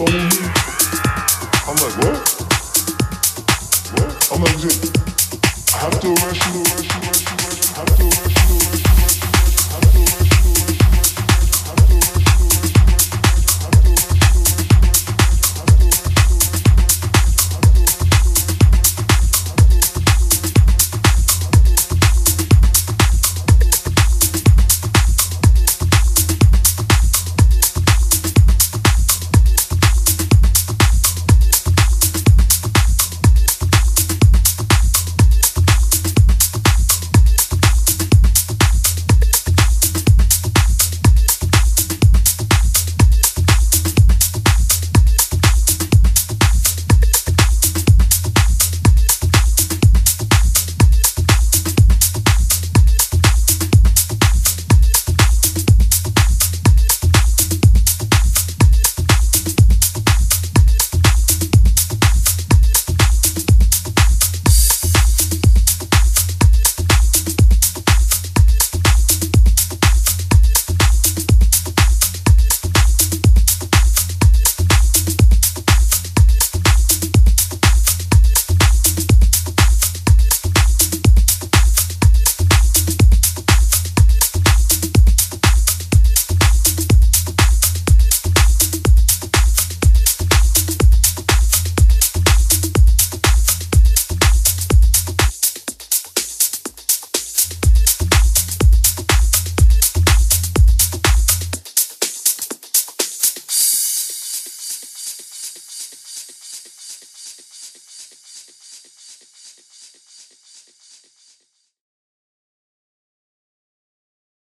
I'm like, what? What? I have to arrest you, arrest you, arrest you, arrest